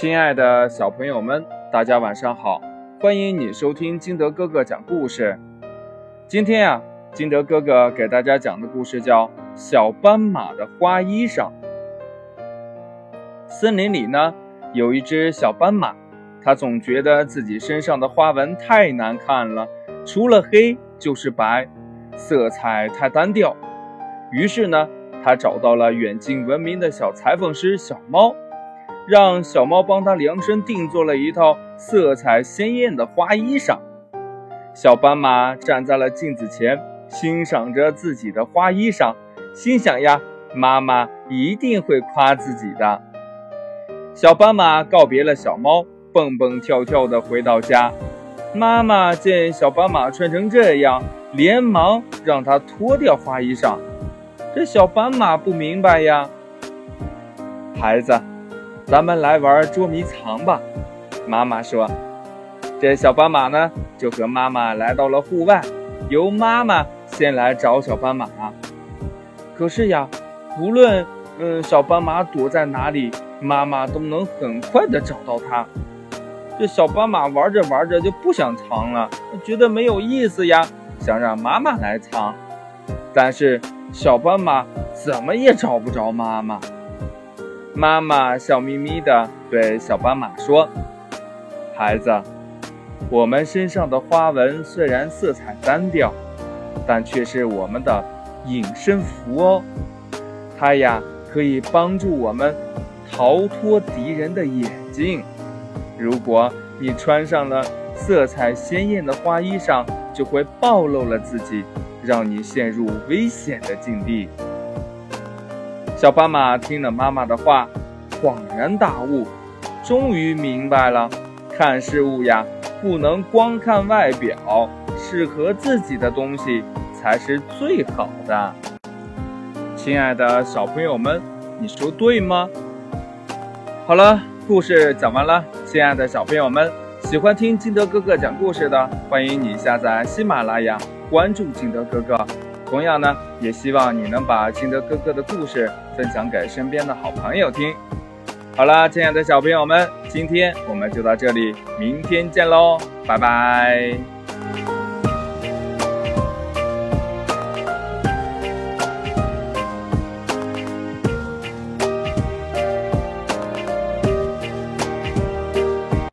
亲爱的小朋友们，大家晚上好！欢迎你收听金德哥哥讲故事。今天呀，金德哥哥给大家讲的故事叫《小斑马的花衣裳》。森林里呢，有一只小斑马，它总觉得自己身上的花纹太难看了，除了黑就是白，色彩太单调。于是呢，它找到了远近闻名的小裁缝师小猫。让小猫帮他量身定做了一套色彩鲜艳的花衣裳。小斑马站在了镜子前，欣赏着自己的花衣裳，心想呀，妈妈一定会夸自己的。小斑马告别了小猫，蹦蹦跳跳地回到家。妈妈见小斑马穿成这样，连忙让他脱掉花衣裳。这小斑马不明白呀，孩子。咱们来玩捉迷藏吧，妈妈说。这小斑马呢，就和妈妈来到了户外，由妈妈先来找小斑马。可是呀，无论嗯小斑马躲在哪里，妈妈都能很快的找到它。这小斑马玩着玩着就不想藏了，觉得没有意思呀，想让妈妈来藏。但是小斑马怎么也找不着妈妈。妈妈笑眯眯地对小斑马说：“孩子，我们身上的花纹虽然色彩单调，但却是我们的隐身符哦。它呀，可以帮助我们逃脱敌人的眼睛。如果你穿上了色彩鲜艳的花衣裳，就会暴露了自己，让你陷入危险的境地。”小斑马听了妈妈的话，恍然大悟，终于明白了，看事物呀，不能光看外表，适合自己的东西才是最好的。亲爱的小朋友们，你说对吗？好了，故事讲完了。亲爱的小朋友们，喜欢听金德哥哥讲故事的，欢迎你下载喜马拉雅，关注金德哥哥。同样呢，也希望你能把金德哥哥的故事分享给身边的好朋友听。好啦，亲爱的小朋友们，今天我们就到这里，明天见喽，拜拜。